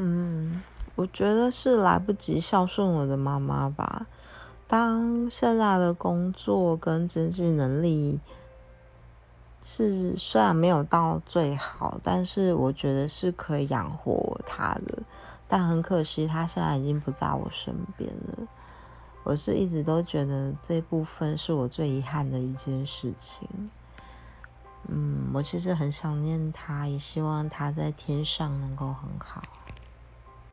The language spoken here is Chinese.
嗯，我觉得是来不及孝顺我的妈妈吧。当现在的工作跟经济能力是虽然没有到最好，但是我觉得是可以养活她的。但很可惜，她现在已经不在我身边了。我是一直都觉得这部分是我最遗憾的一件事情。嗯，我其实很想念她，也希望她在天上能够很好。